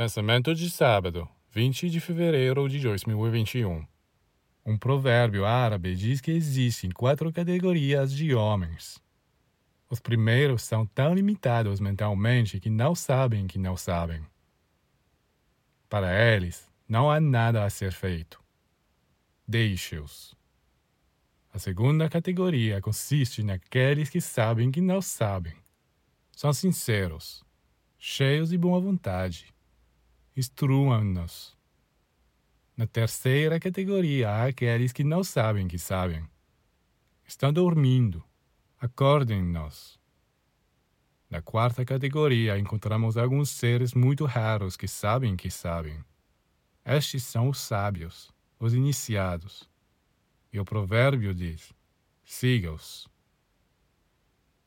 Pensamento de sábado, 20 de fevereiro de 2021. Um provérbio árabe diz que existem quatro categorias de homens. Os primeiros são tão limitados mentalmente que não sabem que não sabem. Para eles, não há nada a ser feito. Deixe-os. A segunda categoria consiste naqueles que sabem que não sabem. São sinceros, cheios de boa vontade instruam-nos. Na terceira categoria há aqueles que não sabem que sabem. Estão dormindo. Acordem-nos. Na quarta categoria encontramos alguns seres muito raros que sabem que sabem. Estes são os sábios, os iniciados. E o provérbio diz: siga-os.